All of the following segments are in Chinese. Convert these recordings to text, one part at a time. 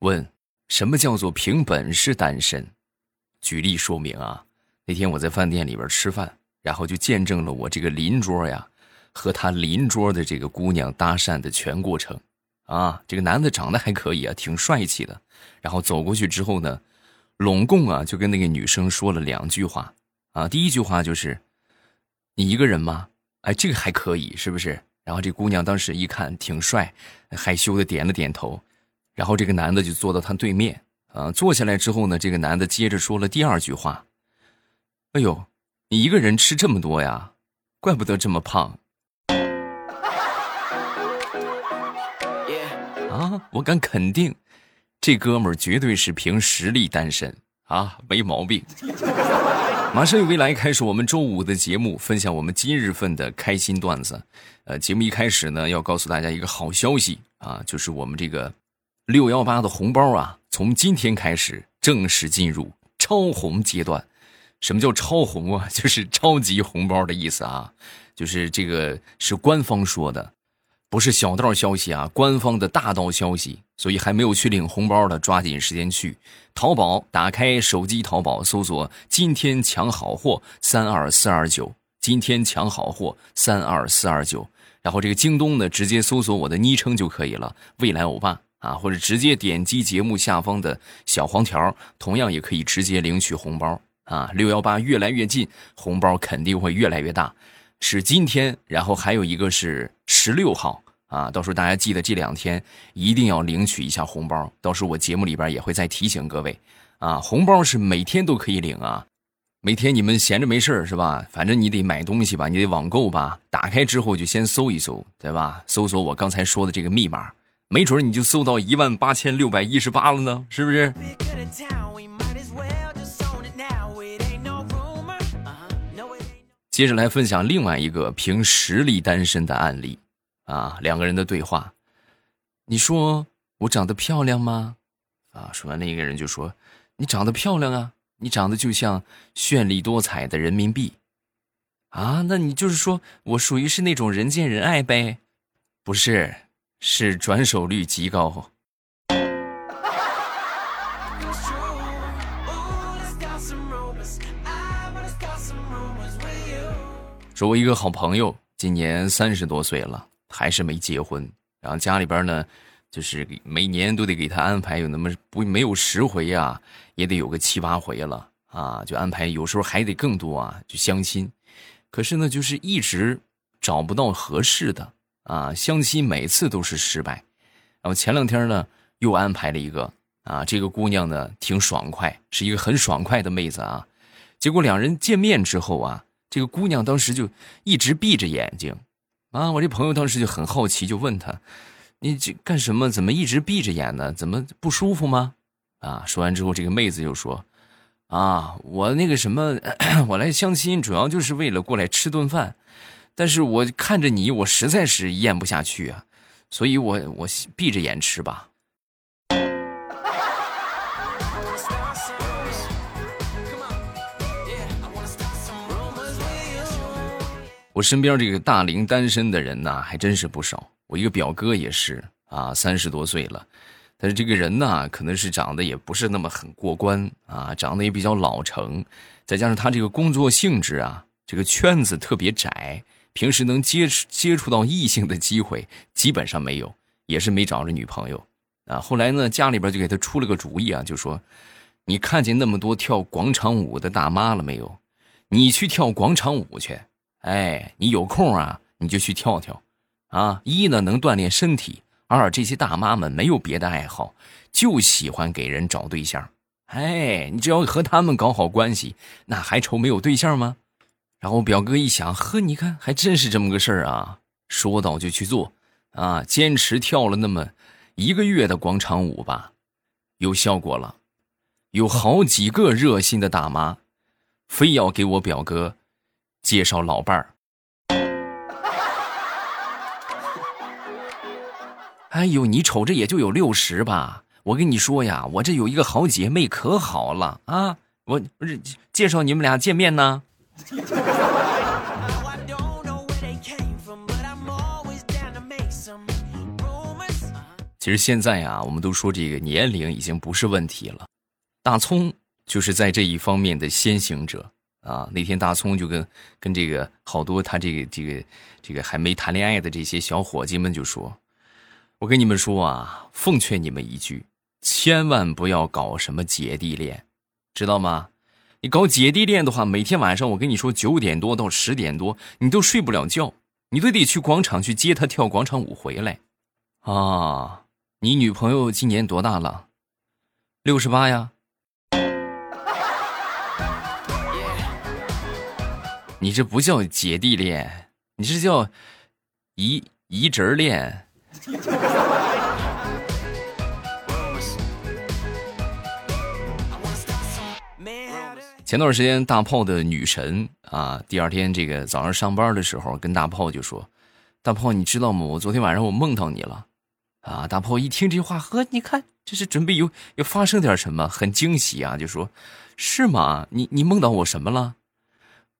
问：什么叫做凭本事单身？举例说明啊。那天我在饭店里边吃饭，然后就见证了我这个邻桌呀和他邻桌的这个姑娘搭讪的全过程。啊，这个男的长得还可以啊，挺帅气的。然后走过去之后呢，拢共啊就跟那个女生说了两句话。啊，第一句话就是：“你一个人吗？”哎，这个还可以，是不是？然后这姑娘当时一看挺帅，害羞的点了点头。然后这个男的就坐到他对面，啊，坐下来之后呢，这个男的接着说了第二句话：“哎呦，你一个人吃这么多呀？怪不得这么胖。”啊，我敢肯定，这哥们儿绝对是凭实力单身啊，没毛病。马上有未来开始我们周五的节目，分享我们今日份的开心段子。呃，节目一开始呢，要告诉大家一个好消息啊，就是我们这个六幺八的红包啊，从今天开始正式进入超红阶段。什么叫超红啊？就是超级红包的意思啊，就是这个是官方说的，不是小道消息啊，官方的大道消息。所以还没有去领红包的，抓紧时间去淘宝，打开手机淘宝，搜索“今天抢好货三二四二九”，今天抢好货三二四二九。然后这个京东呢，直接搜索我的昵称就可以了，未来欧巴啊，或者直接点击节目下方的小黄条，同样也可以直接领取红包啊。六幺八越来越近，红包肯定会越来越大。是今天，然后还有一个是十六号。啊，到时候大家记得这两天一定要领取一下红包。到时候我节目里边也会再提醒各位，啊，红包是每天都可以领啊。每天你们闲着没事是吧？反正你得买东西吧，你得网购吧。打开之后就先搜一搜，对吧？搜索我刚才说的这个密码，没准你就搜到一万八千六百一十八了呢，是不是？接着来分享另外一个凭实力单身的案例。啊，两个人的对话，你说我长得漂亮吗？啊，说完那个人就说，你长得漂亮啊，你长得就像绚丽多彩的人民币，啊，那你就是说我属于是那种人见人爱呗？不是，是转手率极高。说，我一个好朋友今年三十多岁了。还是没结婚，然后家里边呢，就是每年都得给他安排有那么不没有十回呀，也得有个七八回了啊，就安排有时候还得更多啊，就相亲。可是呢，就是一直找不到合适的啊，相亲每次都是失败。然后前两天呢，又安排了一个啊，这个姑娘呢挺爽快，是一个很爽快的妹子啊。结果两人见面之后啊，这个姑娘当时就一直闭着眼睛。啊！我这朋友当时就很好奇，就问他：“你这干什么？怎么一直闭着眼呢？怎么不舒服吗？”啊！说完之后，这个妹子就说：“啊，我那个什么，我来相亲主要就是为了过来吃顿饭，但是我看着你，我实在是咽不下去啊，所以我我闭着眼吃吧。”我身边这个大龄单身的人呢，还真是不少。我一个表哥也是啊，三十多岁了，但是这个人呢，可能是长得也不是那么很过关啊，长得也比较老成，再加上他这个工作性质啊，这个圈子特别窄，平时能接触接触到异性的机会基本上没有，也是没找着女朋友啊。后来呢，家里边就给他出了个主意啊，就说：“你看见那么多跳广场舞的大妈了没有？你去跳广场舞去。”哎，你有空啊，你就去跳跳，啊，一呢能锻炼身体，二这些大妈们没有别的爱好，就喜欢给人找对象。哎，你只要和他们搞好关系，那还愁没有对象吗？然后表哥一想，呵，你看还真是这么个事儿啊，说到就去做，啊，坚持跳了那么一个月的广场舞吧，有效果了，有好几个热心的大妈，非要给我表哥。介绍老伴儿。哎呦，你瞅着也就有六十吧？我跟你说呀，我这有一个好姐妹，可好了啊！我介绍你们俩见面呢。其实现在啊，我们都说这个年龄已经不是问题了。大葱就是在这一方面的先行者啊。那天大葱就跟跟这个好多他这个这个这个还没谈恋爱的这些小伙计们就说：“我跟你们说啊，奉劝你们一句，千万不要搞什么姐弟恋，知道吗？你搞姐弟恋的话，每天晚上我跟你说九点多到十点多，你都睡不了觉，你都得去广场去接他跳广场舞回来啊。”你女朋友今年多大了？六十八呀。你这不叫姐弟恋，你这叫姨姨侄恋。前段时间大炮的女神啊，第二天这个早上上班的时候，跟大炮就说：“大炮，你知道吗？我昨天晚上我梦到你了。”啊！大炮一听这话，呵，你看这是准备有要发生点什么，很惊喜啊！就说：“是吗？你你梦到我什么了？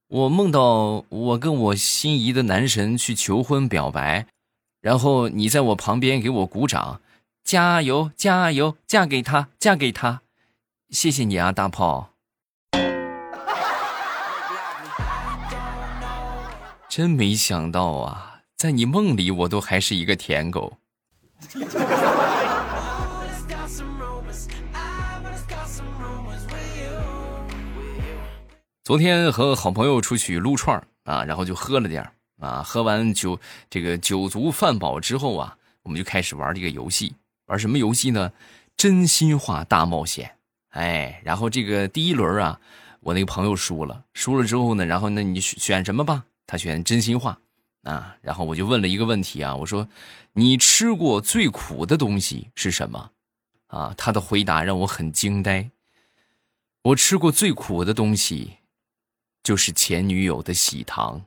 我梦到我跟我心仪的男神去求婚表白，然后你在我旁边给我鼓掌，加油加油，嫁给他嫁给他，谢谢你啊，大炮！真没想到啊，在你梦里我都还是一个舔狗。”昨天和好朋友出去撸串啊，然后就喝了点啊，喝完酒这个酒足饭饱之后啊，我们就开始玩这个游戏。玩什么游戏呢？真心话大冒险。哎，然后这个第一轮啊，我那个朋友输了，输了之后呢，然后那你选什么吧？他选真心话。啊，然后我就问了一个问题啊，我说：“你吃过最苦的东西是什么？”啊，他的回答让我很惊呆。我吃过最苦的东西，就是前女友的喜糖。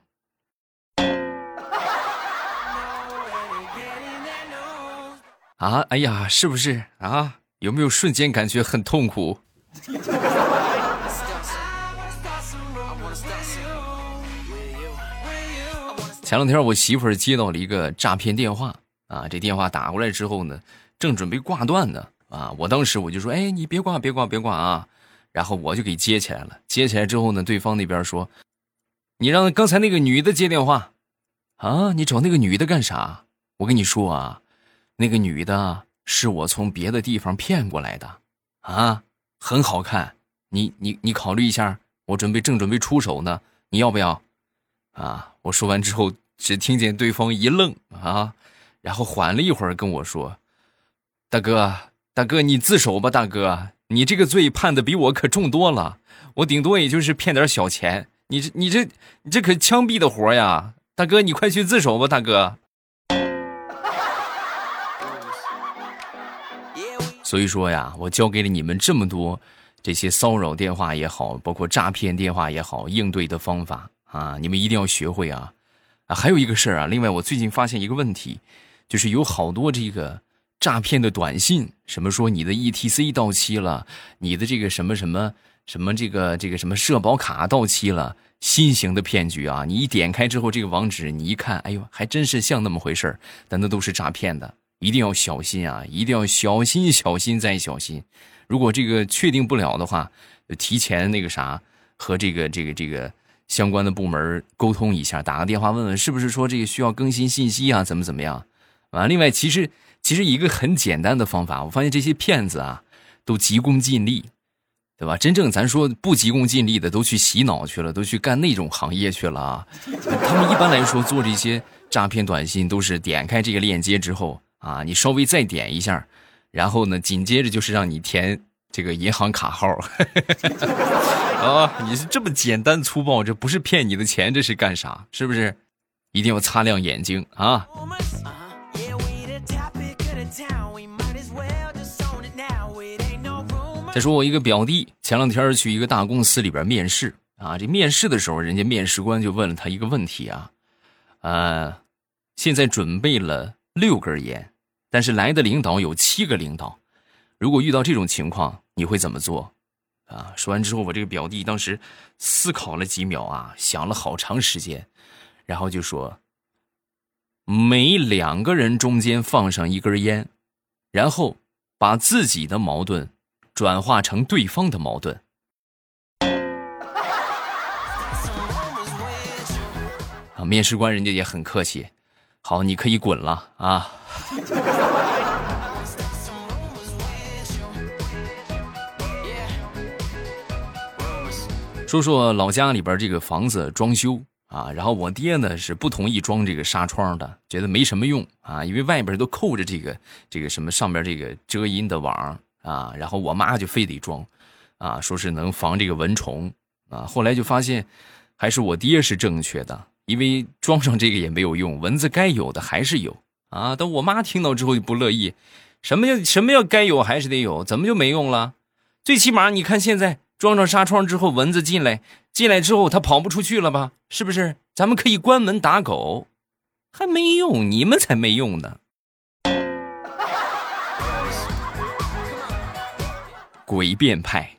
啊，哎呀，是不是啊？有没有瞬间感觉很痛苦？前两天我媳妇接到了一个诈骗电话啊，这电话打过来之后呢，正准备挂断呢啊，我当时我就说，哎，你别挂，别挂，别挂啊，然后我就给接起来了。接起来之后呢，对方那边说，你让刚才那个女的接电话，啊，你找那个女的干啥？我跟你说啊，那个女的是我从别的地方骗过来的，啊，很好看，你你你考虑一下，我准备正准备出手呢，你要不要？啊！我说完之后，只听见对方一愣啊，然后缓了一会儿跟我说：“大哥，大哥，你自首吧，大哥，你这个罪判的比我可重多了，我顶多也就是骗点小钱，你这你这你这可枪毙的活呀，大哥，你快去自首吧，大哥。”所以说呀，我教给了你们这么多这些骚扰电话也好，包括诈骗电话也好，应对的方法。啊，你们一定要学会啊！啊，还有一个事儿啊，另外我最近发现一个问题，就是有好多这个诈骗的短信，什么说你的 E T C 到期了，你的这个什么什么什么这个这个什么社保卡到期了，新型的骗局啊！你一点开之后，这个网址你一看，哎呦，还真是像那么回事儿，但那都是诈骗的，一定要小心啊！一定要小心，小心再小心。如果这个确定不了的话，提前那个啥和这个这个这个。相关的部门沟通一下，打个电话问问是不是说这个需要更新信息啊？怎么怎么样？啊，另外其实其实一个很简单的方法，我发现这些骗子啊都急功近利，对吧？真正咱说不急功近利的都去洗脑去了，都去干那种行业去了啊。他们一般来说做这些诈骗短信都是点开这个链接之后啊，你稍微再点一下，然后呢紧接着就是让你填。这个银行卡号啊，你是这么简单粗暴，这不是骗你的钱，这是干啥？是不是？一定要擦亮眼睛啊！再说我一个表弟，前两天去一个大公司里边面试啊，这面试的时候，人家面试官就问了他一个问题啊，呃，现在准备了六根烟，但是来的领导有七个领导。如果遇到这种情况，你会怎么做？啊！说完之后，我这个表弟当时思考了几秒啊，想了好长时间，然后就说：每两个人中间放上一根烟，然后把自己的矛盾转化成对方的矛盾。啊，面试官人家也很客气，好，你可以滚了啊。说说老家里边这个房子装修啊，然后我爹呢是不同意装这个纱窗的，觉得没什么用啊，因为外边都扣着这个这个什么上边这个遮阴的网啊，然后我妈就非得装，啊，说是能防这个蚊虫啊，后来就发现还是我爹是正确的，因为装上这个也没有用，蚊子该有的还是有啊。但我妈听到之后就不乐意，什么叫什么叫该有还是得有，怎么就没用了？最起码你看现在。装上纱窗之后，蚊子进来，进来之后它跑不出去了吧？是不是？咱们可以关门打狗，还没用，你们才没用呢。诡辩派。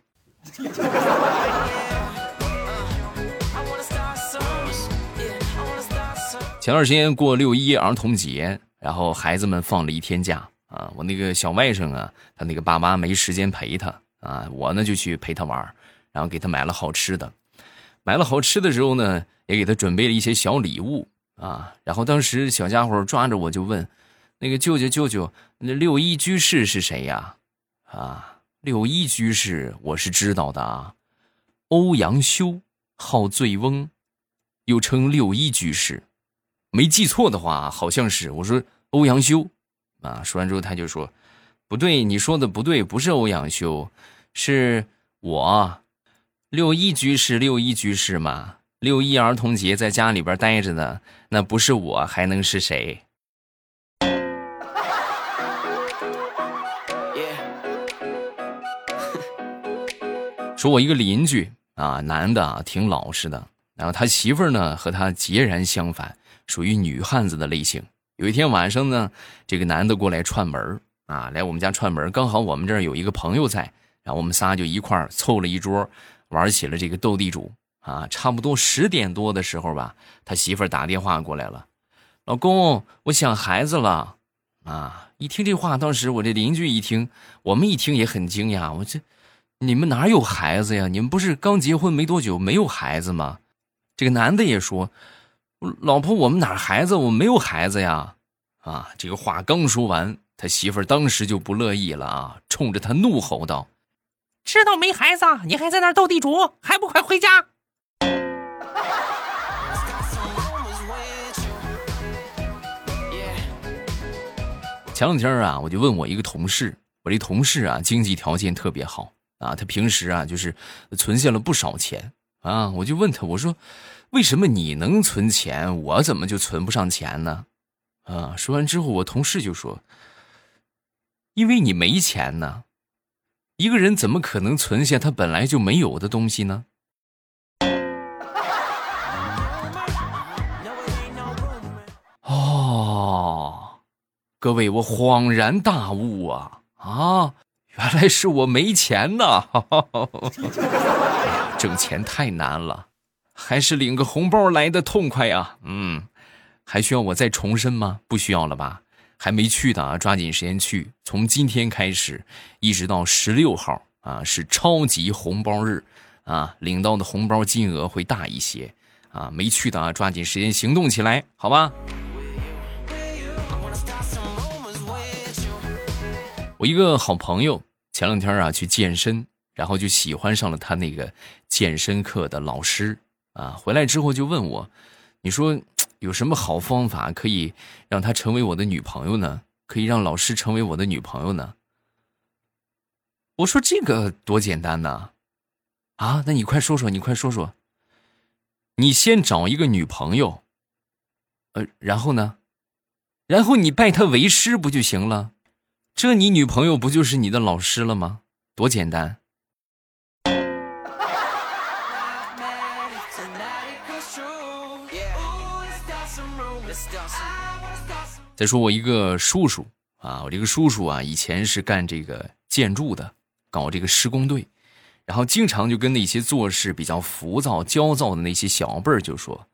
前段时间过六一儿童节，然后孩子们放了一天假啊，我那个小外甥啊，他那个爸妈没时间陪他。啊，我呢就去陪他玩，然后给他买了好吃的，买了好吃的时候呢，也给他准备了一些小礼物啊。然后当时小家伙抓着我就问：“那个舅舅舅舅，那六一居士是谁呀？”啊，六一居士我是知道的啊，欧阳修号醉翁，又称六一居士，没记错的话好像是。我说欧阳修，啊，说完之后他就说：“不对，你说的不对，不是欧阳修。”是我，六一居士，六一居士嘛。六一儿童节在家里边待着呢，那不是我还能是谁？说，我一个邻居啊，男的啊，挺老实的。然后他媳妇儿呢，和他截然相反，属于女汉子的类型。有一天晚上呢，这个男的过来串门啊，来我们家串门刚好我们这儿有一个朋友在。然后我们仨就一块儿凑了一桌，玩起了这个斗地主啊。差不多十点多的时候吧，他媳妇儿打电话过来了：“老公，我想孩子了。”啊，一听这话，当时我这邻居一听，我们一听也很惊讶。我这，你们哪有孩子呀？你们不是刚结婚没多久，没有孩子吗？这个男的也说：“老婆，我们哪孩子？我没有孩子呀。”啊，这个话刚说完，他媳妇儿当时就不乐意了啊，冲着他怒吼道。知道没孩子，你还在那斗地主，还不快回家！前两天啊，我就问我一个同事，我这同事啊，经济条件特别好啊，他平时啊就是存下了不少钱啊，我就问他，我说，为什么你能存钱，我怎么就存不上钱呢？啊，说完之后，我同事就说，因为你没钱呢。一个人怎么可能存下他本来就没有的东西呢？哦，各位，我恍然大悟啊啊！原来是我没钱呐！挣钱太难了，还是领个红包来的痛快呀！嗯，还需要我再重申吗？不需要了吧？还没去的啊，抓紧时间去！从今天开始，一直到十六号啊，是超级红包日啊，领到的红包金额会大一些啊。没去的啊，抓紧时间行动起来，好吧？我一个好朋友前两天啊去健身，然后就喜欢上了他那个健身课的老师啊，回来之后就问我，你说？有什么好方法可以让她成为我的女朋友呢？可以让老师成为我的女朋友呢？我说这个多简单呐！啊，那你快说说，你快说说。你先找一个女朋友，呃，然后呢？然后你拜她为师不就行了？这你女朋友不就是你的老师了吗？多简单！再说我一个叔叔啊，我这个叔叔啊，以前是干这个建筑的，搞这个施工队，然后经常就跟那些做事比较浮躁、焦躁的那些小辈儿就说：“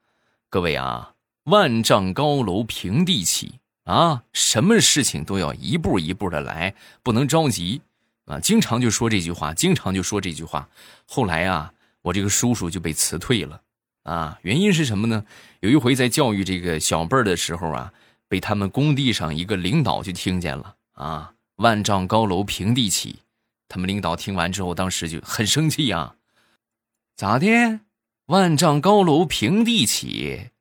各位啊，万丈高楼平地起，啊，什么事情都要一步一步的来，不能着急啊。经常就说这句话，经常就说这句话。后来啊，我这个叔叔就被辞退了啊。原因是什么呢？有一回在教育这个小辈儿的时候啊，被他们工地上一个领导就听见了啊。万丈高楼平地起，他们领导听完之后，当时就很生气啊。咋的？万丈高楼平地起，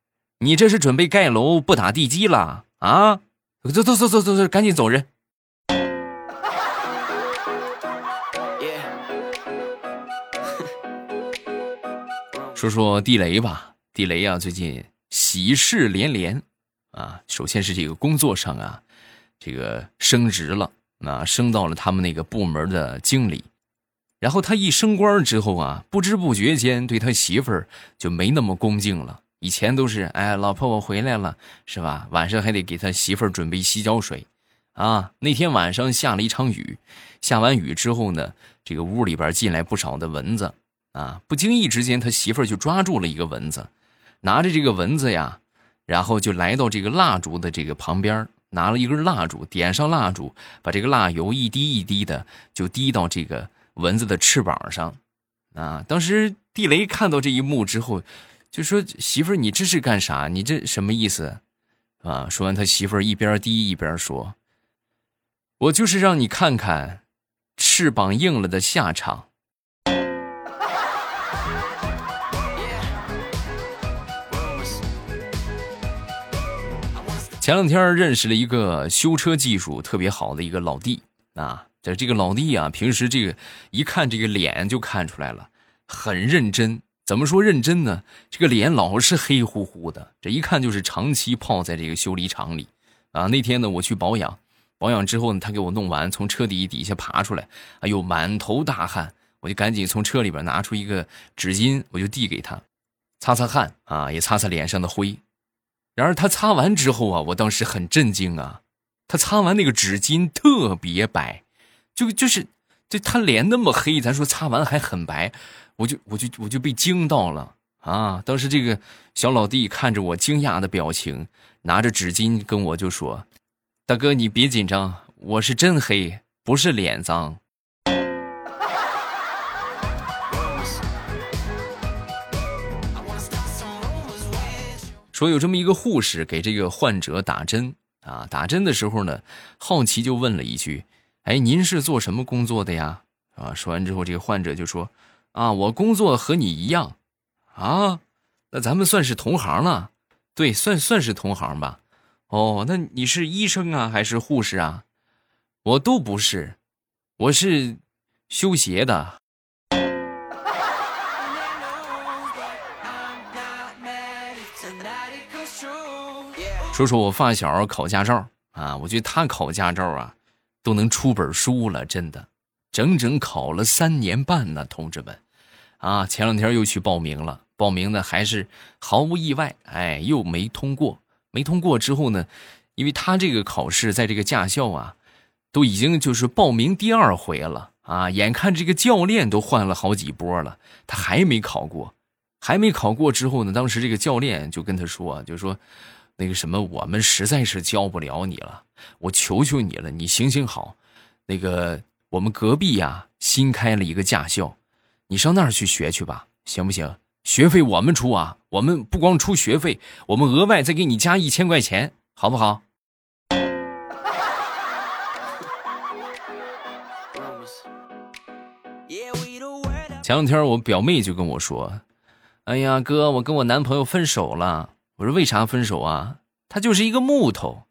你这是准备盖楼不打地基了啊？走走走走走走，赶紧走人！说说地雷吧，地雷啊，最近喜事连连啊。首先是这个工作上啊，这个升职了，啊，升到了他们那个部门的经理。然后他一升官之后啊，不知不觉间对他媳妇儿就没那么恭敬了。以前都是哎，老婆我回来了，是吧？晚上还得给他媳妇儿准备洗脚水，啊。那天晚上下了一场雨，下完雨之后呢，这个屋里边进来不少的蚊子，啊，不经意之间他媳妇儿就抓住了一个蚊子，拿着这个蚊子呀，然后就来到这个蜡烛的这个旁边，拿了一根蜡烛，点上蜡烛，把这个蜡油一滴一滴的就滴到这个。蚊子的翅膀上，啊！当时地雷看到这一幕之后，就说：“媳妇儿，你这是干啥？你这什么意思？”啊！说完，他媳妇儿一边滴一边说：“我就是让你看看翅膀硬了的下场。”前两天认识了一个修车技术特别好的一个老弟啊。这这个老弟啊，平时这个一看这个脸就看出来了，很认真。怎么说认真呢？这个脸老是黑乎乎的，这一看就是长期泡在这个修理厂里。啊，那天呢我去保养，保养之后呢，他给我弄完，从车底底下爬出来，哎呦满头大汗，我就赶紧从车里边拿出一个纸巾，我就递给他，擦擦汗啊，也擦擦脸上的灰。然而他擦完之后啊，我当时很震惊啊，他擦完那个纸巾特别白。就就是，就他脸那么黑，咱说擦完还很白，我就我就我就被惊到了啊！当时这个小老弟看着我惊讶的表情，拿着纸巾跟我就说：“大哥，你别紧张，我是真黑，不是脸脏。”说有这么一个护士给这个患者打针啊，打针的时候呢，好奇就问了一句。哎，您是做什么工作的呀？啊，说完之后，这个患者就说：“啊，我工作和你一样，啊，那咱们算是同行了，对，算算是同行吧。哦，那你是医生啊，还是护士啊？我都不是，我是修鞋的。说说我发小考驾照啊，我觉得他考驾照啊。”都能出本书了，真的，整整考了三年半呢，同志们，啊，前两天又去报名了，报名呢还是毫无意外，哎，又没通过，没通过之后呢，因为他这个考试在这个驾校啊，都已经就是报名第二回了啊，眼看这个教练都换了好几波了，他还没考过，还没考过之后呢，当时这个教练就跟他说，就说。那个什么，我们实在是教不了你了，我求求你了，你行行好。那个我们隔壁呀新开了一个驾校，你上那儿去学去吧，行不行？学费我们出啊，我们不光出学费，我们额外再给你加一千块钱，好不好？前两天我表妹就跟我说：“哎呀，哥，我跟我男朋友分手了。”我说为啥分手啊？他就是一个木头，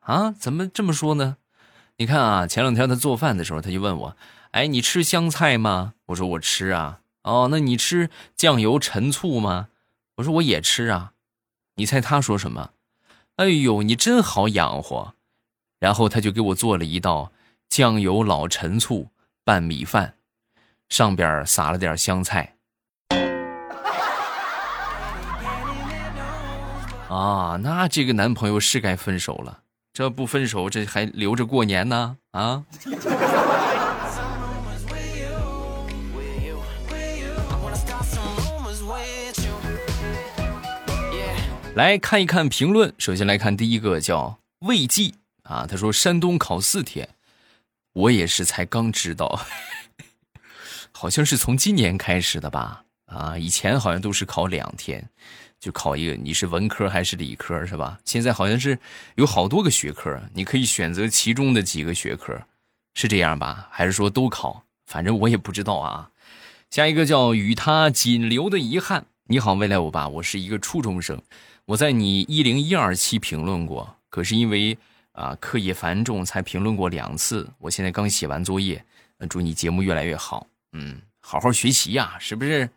啊？怎么这么说呢？你看啊，前两天他做饭的时候，他就问我：“哎，你吃香菜吗？”我说：“我吃啊。”哦，那你吃酱油陈醋吗？我说：“我也吃啊。”你猜他说什么？哎呦，你真好养活。然后他就给我做了一道酱油老陈醋拌米饭，上边撒了点香菜。啊，那这个男朋友是该分手了。这不分手，这还留着过年呢？啊！来看一看评论。首先来看第一个，叫魏记啊，他说山东考四天，我也是才刚知道，好像是从今年开始的吧？啊，以前好像都是考两天，就考一个你是文科还是理科是吧？现在好像是有好多个学科，你可以选择其中的几个学科，是这样吧？还是说都考？反正我也不知道啊。下一个叫与他仅留的遗憾。你好，未来欧巴，我是一个初中生，我在你一零一二期评论过，可是因为啊课业繁重，才评论过两次。我现在刚写完作业，祝你节目越来越好，嗯，好好学习呀，是不是？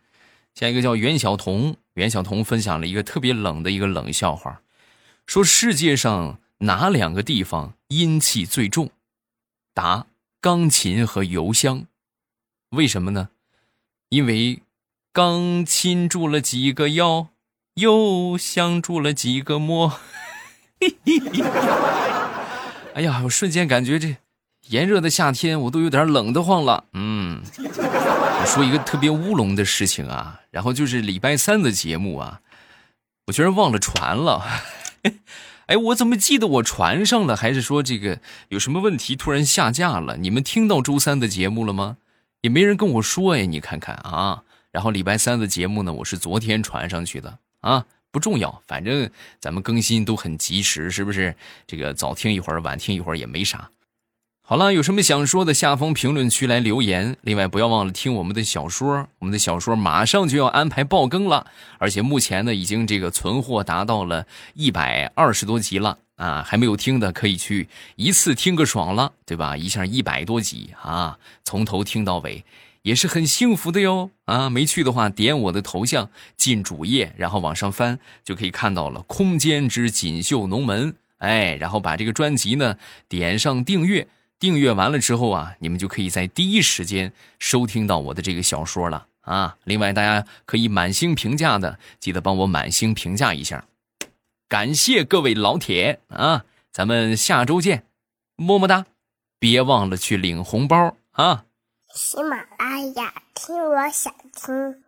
下一个叫袁晓彤，袁晓彤分享了一个特别冷的一个冷笑话，说世界上哪两个地方阴气最重？答：钢琴和邮箱。为什么呢？因为，刚亲住了几个腰，又相住了几个魔。哎呀，我瞬间感觉这炎热的夏天，我都有点冷得慌了。嗯，说一个特别乌龙的事情啊，然后就是礼拜三的节目啊，我居然忘了传了。哎，我怎么记得我传上了？还是说这个有什么问题突然下架了？你们听到周三的节目了吗？也没人跟我说哎，你看看啊，然后礼拜三的节目呢，我是昨天传上去的啊，不重要，反正咱们更新都很及时，是不是？这个早听一会儿，晚听一会儿也没啥。好了，有什么想说的，下方评论区来留言。另外，不要忘了听我们的小说，我们的小说马上就要安排爆更了，而且目前呢，已经这个存货达到了一百二十多集了啊！还没有听的可以去一次听个爽了，对吧？一下一百多集啊，从头听到尾，也是很幸福的哟啊！没去的话，点我的头像进主页，然后往上翻就可以看到了《空间之锦绣龙门》哎，然后把这个专辑呢点上订阅。订阅完了之后啊，你们就可以在第一时间收听到我的这个小说了啊！另外，大家可以满星评价的，记得帮我满星评价一下，感谢各位老铁啊！咱们下周见，么么哒！别忘了去领红包啊！喜马拉雅听，我想听。